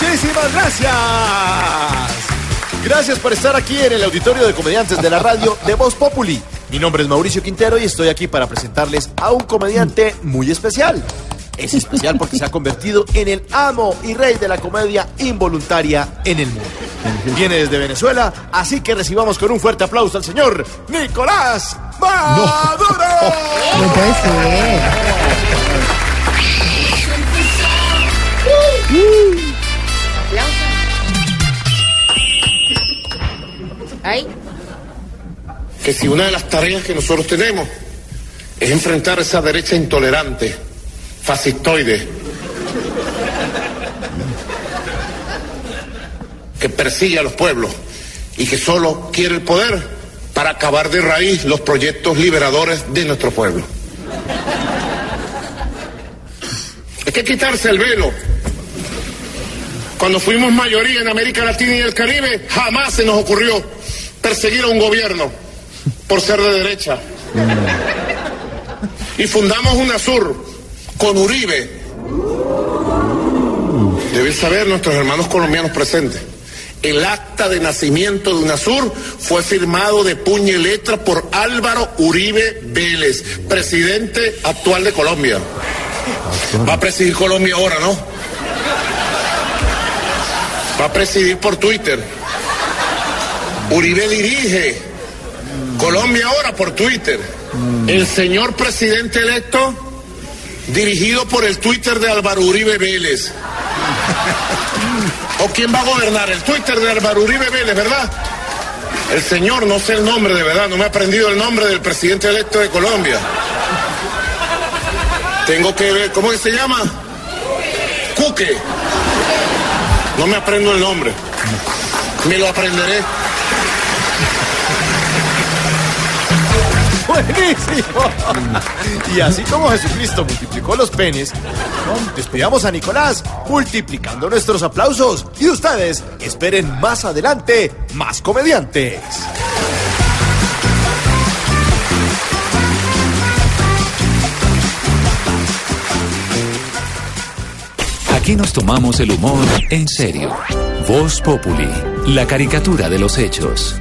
Muchísimas gracias. Gracias por estar aquí en el auditorio de comediantes de la radio de Voz Populi. Mi nombre es Mauricio Quintero y estoy aquí para presentarles a un comediante muy especial. Es especial porque se ha convertido en el amo y rey de la comedia involuntaria en el mundo. Viene desde Venezuela, así que recibamos con un fuerte aplauso al señor Nicolás Maduro. No, no puede ser. Que si una de las tareas que nosotros tenemos es enfrentar esa derecha intolerante, fascistoide, que persigue a los pueblos y que solo quiere el poder para acabar de raíz los proyectos liberadores de nuestro pueblo. Hay que quitarse el velo. Cuando fuimos mayoría en América Latina y el Caribe, jamás se nos ocurrió perseguir a un gobierno por ser de derecha. Y fundamos UNASUR con Uribe. Deben saber nuestros hermanos colombianos presentes. El acta de nacimiento de UNASUR fue firmado de puño y letra por Álvaro Uribe Vélez, presidente actual de Colombia. Va a presidir Colombia ahora, ¿no? Va a presidir por Twitter. Uribe dirige Colombia ahora por Twitter. El señor presidente electo dirigido por el Twitter de Álvaro Uribe Vélez. ¿O quién va a gobernar? El Twitter de Álvaro Uribe Vélez, ¿verdad? El señor, no sé el nombre de verdad, no me he aprendido el nombre del presidente electo de Colombia. Tengo que ver, ¿cómo que se llama? Cuque. No me aprendo el nombre. Me lo aprenderé. Buenísimo. Y así como Jesucristo multiplicó los penes, despedamos a Nicolás multiplicando nuestros aplausos. Y ustedes esperen más adelante más comediantes. Aquí nos tomamos el humor en serio. Voz Populi, la caricatura de los hechos.